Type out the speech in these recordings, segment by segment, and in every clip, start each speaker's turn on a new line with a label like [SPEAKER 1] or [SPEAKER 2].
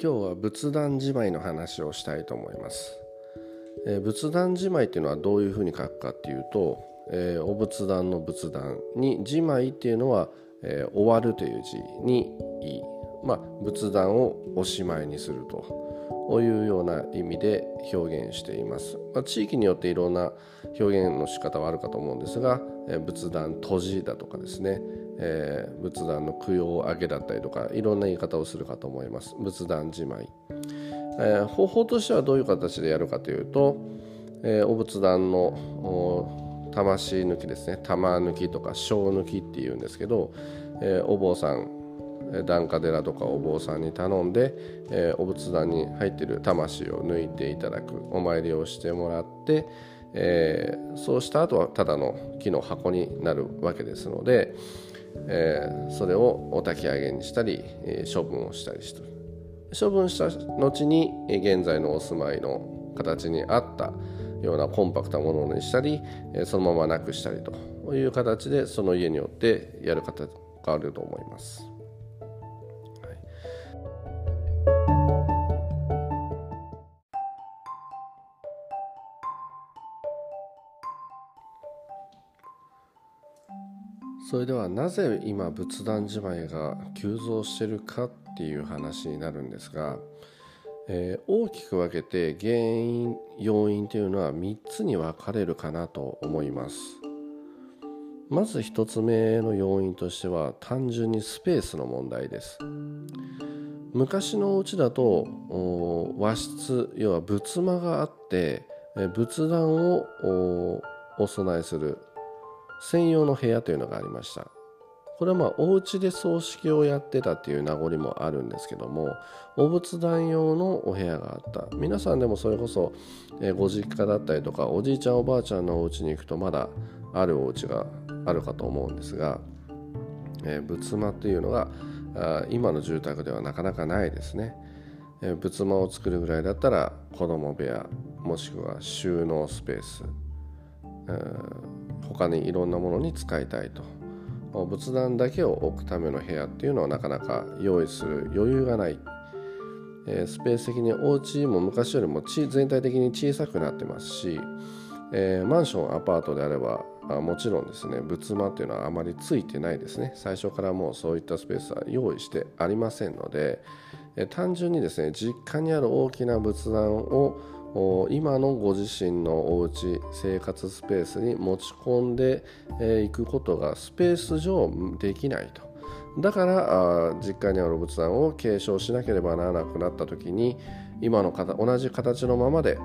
[SPEAKER 1] 今日は仏壇じまいの話をしたいと思います、えー、仏壇じまいっていうのはどういうふうに書くかっていうと、えー、お仏壇の仏壇にじまいっていうのは、えー、終わるという字にいい。まあ、仏壇をおしまいにすると。いうような意味で表現しています、まあ、地域によっていろんな表現の仕方はあるかと思うんですが、えー、仏壇閉じだとかですね、えー、仏壇の供養上げだったりとかいろんな言い方をするかと思います。仏壇じまい、えー、方法としてはどういう形でやるかというと、え、お仏壇の魂抜きですね。玉抜きとか小抜きっていうんですけど、え、お坊さん檀家寺とかお坊さんに頼んで、えー、お仏壇に入ってる魂を抜いていただくお参りをしてもらって、えー、そうした後はただの木の箱になるわけですので、えー、それをお焚き上げにしたり、え、処分をしたりして処分した後に現在のお住まいの形に合ったようなコンパクトなものにしたりそのままなくしたりという形でその家によってやる方があると思います。それではなぜ今仏壇じまいが急増してるかっていう話になるんですが、えー、大きく分けて原因要因というのは3つに分かれるかなと思います。まず1つ目の要因としては単純にスペースの問題です。昔のお家だと和室要は仏間があって仏壇をお供えする専用の部屋というのがありました。これはまあお家で葬式をやってたっていう名残もあるんですけどもお仏壇用のお部屋があった。皆さんでもそれこそ、ご実家だったりとかおじいちゃんおばあちゃんのお家に行くとまだあるお家があるかと思うんですが、えー、仏間っていうのが今の住宅ではなかなかないですね、えー、仏間を作るぐらいだったら子供部屋もしくは収納スペース、他にいろんなものに使いたいと。仏壇だけを置くための部屋っていうのはなかなか用意する余裕がない、えー、スペース的にお家も昔よりも全体的に小さくなってますし、えー、マンションアパートであればあもちろんですね仏間っていうのはあまりついてないですね。最初からもうそういったスペースは用意してありませんので、え、単純にですね実家にある大きな仏壇を今のご自身のお家生活スペースに持ち込んでいくことがスペース上できないと。だから実家にある仏壇を継承しなければならなくなった時に今の同じ形のままで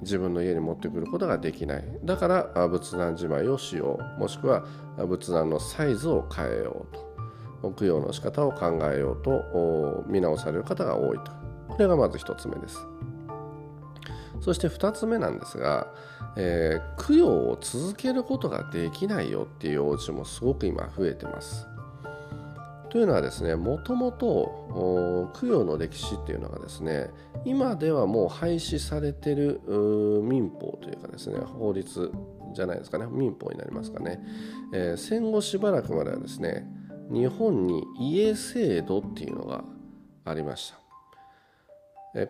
[SPEAKER 1] 自分の家に持ってくることができない。だから仏壇じまいをしよう。もしくは仏壇のサイズを変えようと。供養の仕方を考えようと見直される方が多いと。これがまず1つ目です。そして2つ目なんですが、えー、供養を続けることができないよっていうお家もすごく今増えてます。というのはですねもともと供養の歴史っていうのがですね今ではもう廃止されてる民法というかですね法律じゃないですかね民法になりますかね、えー、戦後しばらくまではですね日本に家制度っていうのがありました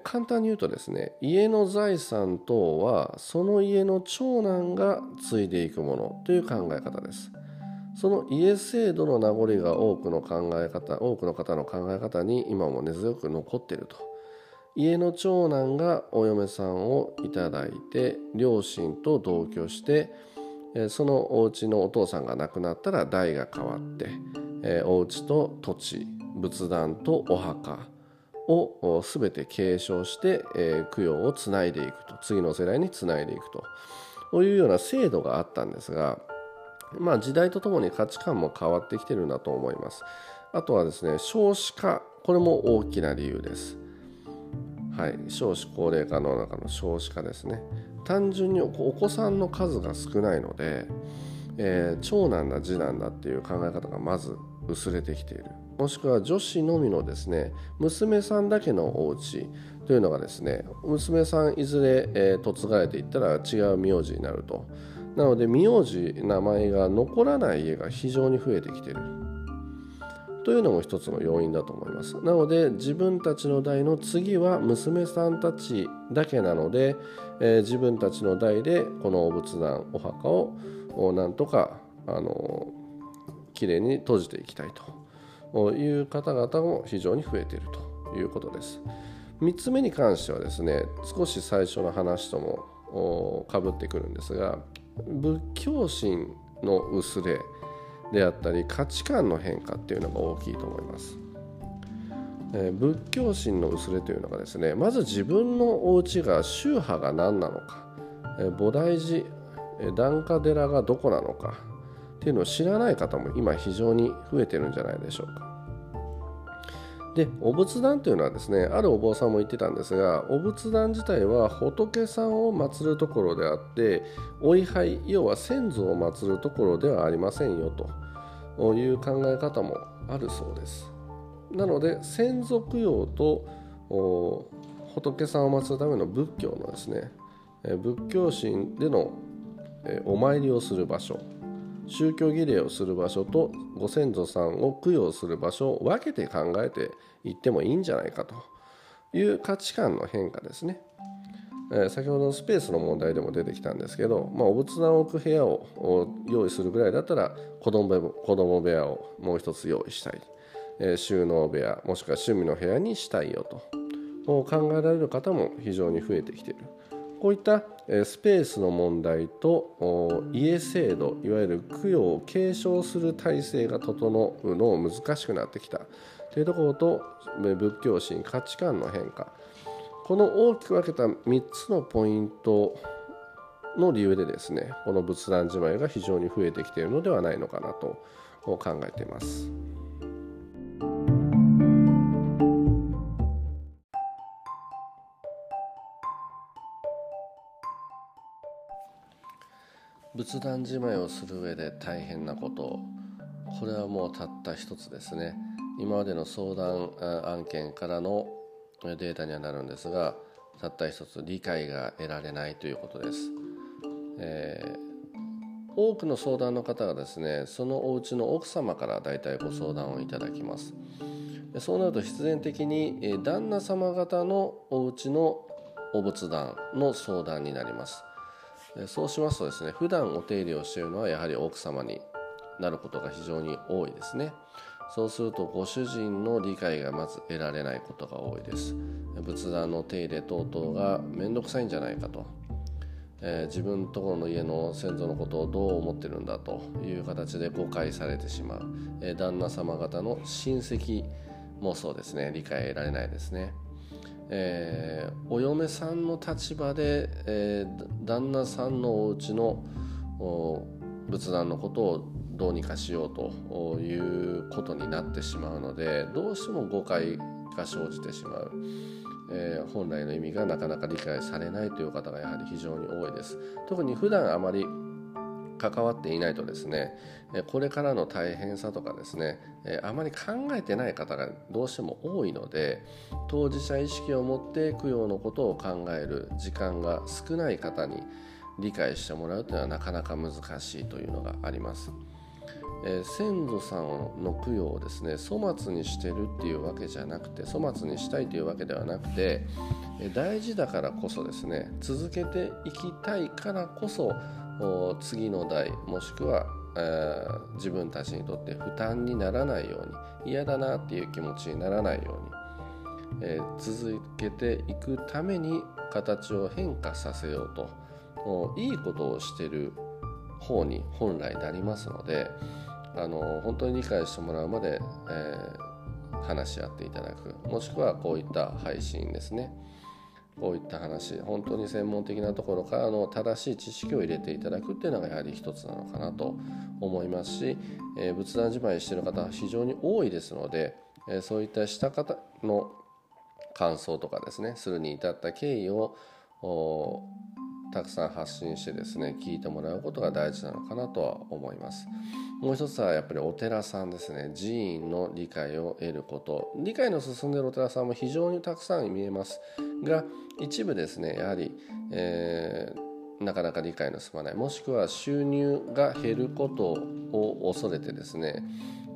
[SPEAKER 1] 簡単に言うとですね家の財産等はその家の長男が継いでいくものという考え方です。その家制度の名残が多くの考え方多くの方の考え方に今も根強く残っていると。家の長男がお嫁さんをいただいて両親と同居してそのお家のお父さんが亡くなったら代が変わってお家と土地仏壇とお墓を全て継承して、えー、供養をつないでいくと。次の世代につないでいくと。いうような制度があったんですが、まあ、時代とともに価値観も変わってきてるんだと思います。あとはですね少子化。これも大きな理由です。はい、少子高齢化の中の少子化ですね。単純にお子さんの数が少ないので、えー、長男だ次男だっていう考え方がまず薄れてきている。もしくは女子のみのですね娘さんだけのお家というのがですね娘さんいずれ、えー、嫁がれていったら違う名字になると。なので名字名前が残らない家が非常に増えてきている。というのも一つの要因だと思います。なので自分たちの代の次は娘さんたちだけなので、えー、自分たちの代でこのお仏壇お墓をなんとかあのきれいに閉じていきたいという方々も非常に増えているということです3つ目に関してはですね少し最初の話ともかぶってくるんですが仏教心の薄れであったり価値観の変化っていうのが大きいと思います。えー、仏教心の薄れというのがですねまず自分のお家が宗派が何なのか、えー、菩提寺、え、檀家寺がどこなのかっていうのを知らない方も今非常に増えてるんじゃないでしょうか。でお仏壇というのはですねあるお坊さんも言ってたんですがお仏壇自体は仏さんを祀るところであってお位牌要は先祖を祀るところではありませんよという考え方もあるそうですなので先祖供養と仏さんを祀るための仏教のですね仏教心でのお参りをする場所宗教儀礼をする場所とご先祖さんを供養する場所を分けて考えていってもいいんじゃないかと。いう価値観の変化ですね。え先ほどのスペースの問題でも出てきたんですけど、まあ、お仏壇を置く部屋を用意するぐらいだったら子供子供部屋をもう一つ用意したい、え収納部屋もしくは趣味の部屋にしたいよと。考えられる方も非常に増えてきている。こういったスペースの問題と家制度いわゆる供養を継承する体制が整うのを難しくなってきたというところと仏教心価値観の変化この大きく分けた3つのポイントの理由でですねこの仏壇じまいが非常に増えてきているのではないのかなと考えています。仏壇じまいをする上で大変なこと。これはもうたった一つですね。今までの相談案件からのデータにはなるんですがたった一つ理解が得られないということです、えー、多くの相談の方がですねそのお家の奥様から大体ご相談をいただきます。そうなると必然的に旦那様方のお家のお仏壇の相談になります。そうしますとですね普段お手入れをしているのはやはり奥様になることが非常に多いですね。そうするとご主人の理解がまず得られないことが多いです。仏壇の手入れ等々が面倒くさいんじゃないかと、えー、自分のところの家の先祖のことをどう思ってるんだという形で誤解されてしまう、えー、旦那様方の親戚もそうですね理解得られないですね。えー、お嫁さんの立場で、えー、旦那さんのお家の仏壇のことをどうにかしようということになってしまうのでどうしても誤解が生じてしまう、えー、本来の意味がなかなか理解されないという方がやはり非常に多いです。特に普段あまり関わっていないとですねこれからの大変さとかですねあまり考えてない方がどうしても多いので当事者意識を持って供養のことを考える時間が少ない方に理解してもらうというのはなかなか難しいというのがあります。先祖さんの供養をですね粗末にしてるっていうわけじゃなくて粗末にしたいというわけではなくて、大事だからこそですね続けていきたいからこそ次の代もしくは、えー、自分たちにとって負担にならないように嫌だなっていう気持ちにならないように、えー、続けていくために形を変化させようといいことをしてる方に本来なりますのであの本当に理解してもらうまで、えー、話し合っていただくもしくはこういった配信ですね。こういった話本当に専門的なところからの正しい知識を入れていただくっていうのがやはり一つなのかなと思いますし、えー、仏壇じまいしている方は非常に多いですので、えー、そういったした方の感想とかですねするに至った経緯をたくさん発信してですね聞いてもらうことが大事なのかなとは思います。もう一つはやっぱりお寺さんですね。寺院の理解を得ること。理解の進んでいるお寺さんも非常にたくさん見えます。が一部ですねやはり、えー、なかなか理解の進まない。もしくは収入が減ることを恐れてですね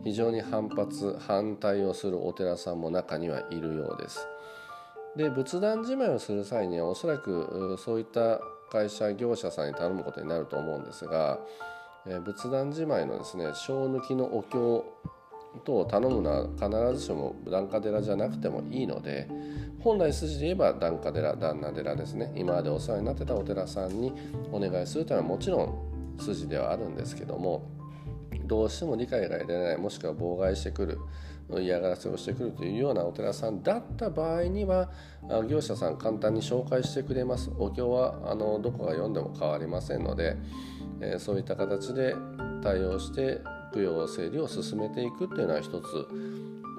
[SPEAKER 1] 非常に反発反対をするお寺さんも中にはいるようです。で仏壇じまいをする際にはおそらくそういった会社業者さんに頼むことになると思うんですが、え仏壇じまいのですね小抜きのお経等を頼むのは必ずしも檀家寺じゃなくてもいいので本来筋で言えば檀家寺旦那寺ですね。今までお世話になってたお寺さんにお願いするというのはもちろん筋ではあるんですけどもどうしても理解が得られないもしくは妨害してくる嫌がらせをしてくるというようなお寺さんだった場合には業者さん簡単に紹介してくれます。お経はあのどこが読んでも変わりませんので、えー、そういった形で対応して供養整理を進めていくっていうのは一つ、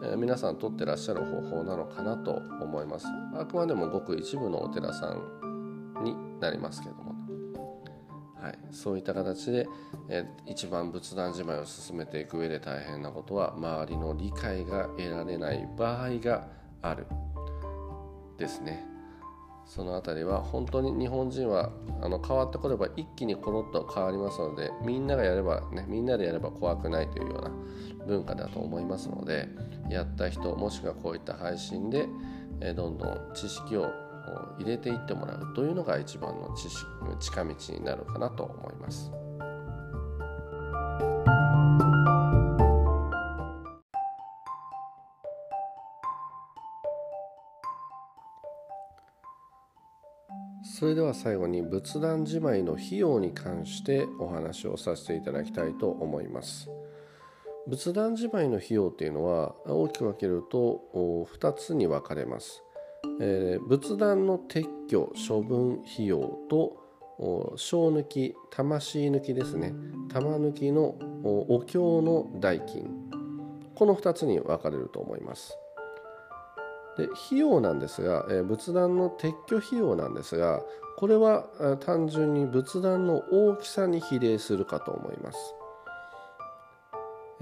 [SPEAKER 1] えー、皆さん取ってらっしゃる方法なのかなと思います。あくまでもごく一部のお寺さんになりますけども。はい、そういった形で、え一番仏壇じまいを進めていく上で大変なことは周りの理解が得られない場合がある。ですね。その辺りは本当に日本人はあの変わってこれば一気にコロッと変わりますのでみんながやればねみんなでやれば怖くないというような文化だと思いますのでやった人もしくはこういった配信で、えどんどん知識を入れていってもらうというのが一番の知識近道になるかなと思います。それでは最後に仏壇じまいの費用に関してお話をさせていただきたいと思います。仏壇じまいの費用っていうのは大きく分けると2つに分かれます。えー、仏壇の撤去処分費用と小抜き魂抜きですね。玉抜きのお経の代金。この2つに分かれると思います。で費用なんですが、えー、仏壇の撤去費用なんですがこれは単純に仏壇の大きさに比例するかと思います。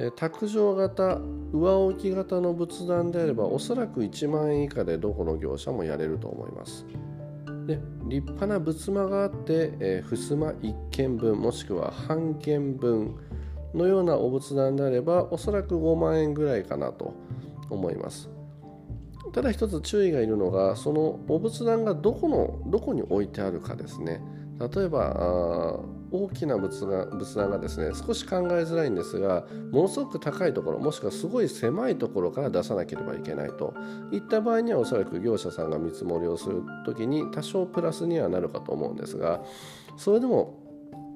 [SPEAKER 1] 卓上型上置き型の仏壇であればおそらく1万円以下でどこの業者もやれると思います。で立派な仏間があって、えー、襖1軒分もしくは半軒分のようなお仏壇であればおそらく5万円ぐらいかなと思います。ただ一つ注意がいるのがそのお仏壇がどこのどこに置いてあるかですね。例えば大きな仏が仏壇がですね少し考えづらいんですがものすごく高いところもしくはすごい狭いところから出さなければいけないといった場合にはおそらく業者さんが見積もりをする時に多少プラスにはなるかと思うんですがそれでも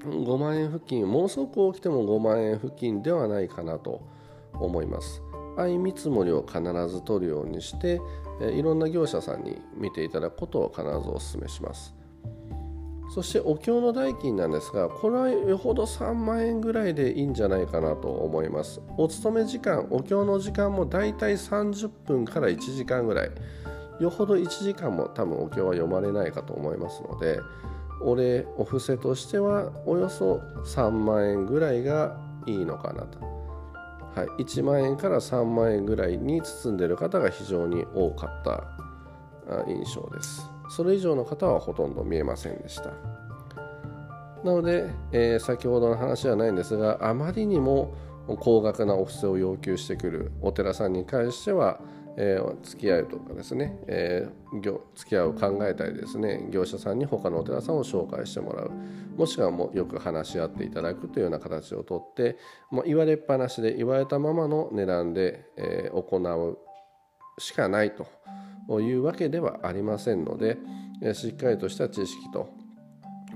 [SPEAKER 1] 5万円付近ものすごく大きても5万円付近ではないかなと思います。相見積もりを必ず取るようにしていろんな業者さんに見ていただくことを必ずお勧めします。そしてお経の代金なんですがこれはよほど3万円ぐらいでいいんじゃないかなと思います。お勤め時間お経の時間もだいたい30分から1時間ぐらい。よほど1時間も多分お経は読まれないかと思いますのでお礼お布施としてはおよそ3万円ぐらいがいいのかなと、はい、1万円から3万円ぐらいに包んでいる方が非常に多かった印象です。それ以上の方はほとんど見えませんでした。なので、えー、先ほどの話じゃないんですがあまりにも高額なお布施を要求してくるお寺さんに関しては、えー、付き合うとかですね、えー、付き合う考えたりですね業者さんに他のお寺さんを紹介してもらう。もしくはもうよく話し合っていただくというような形をとってもう言われっぱなしで言われたままの値段で、えー、行うしかないというわけではありませんのでしっかりとした知識と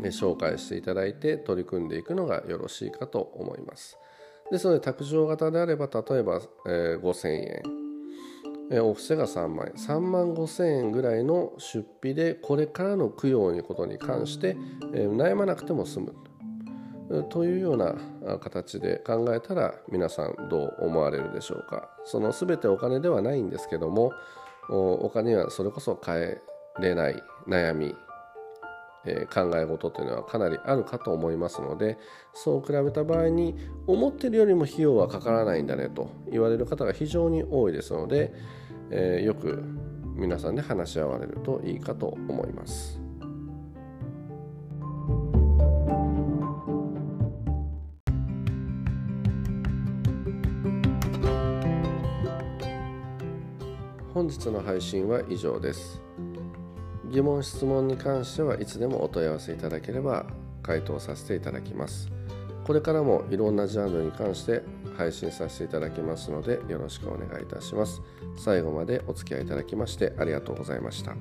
[SPEAKER 1] 紹介していただいて取り組んでいくのがよろしいかと思います。ですので卓上型であれば例えば、えー、5000円。お布施が3万円。3万5000円ぐらいの出費でこれからの供養にことに関して、悩まなくても済む。というような形で考えたら皆さんどう思われるでしょうかその全てお金ではないんですけどもお金はそれこそ変えれない悩み、考え事というのはかなりあるかと思いますのでそう比べた場合に思ってるよりも費用はかからないんだねと言われる方が非常に多いですので、えー、よく皆さんで話し合われるといいかと思います。本日の配信は以上です。疑問質問に関してはいつでもお問い合わせいただければ回答させていただきます。これからもいろんなジャンルに関して配信させていただきますのでよろしくお願いいたします。最後までお付き合いいただきましてありがとうございました。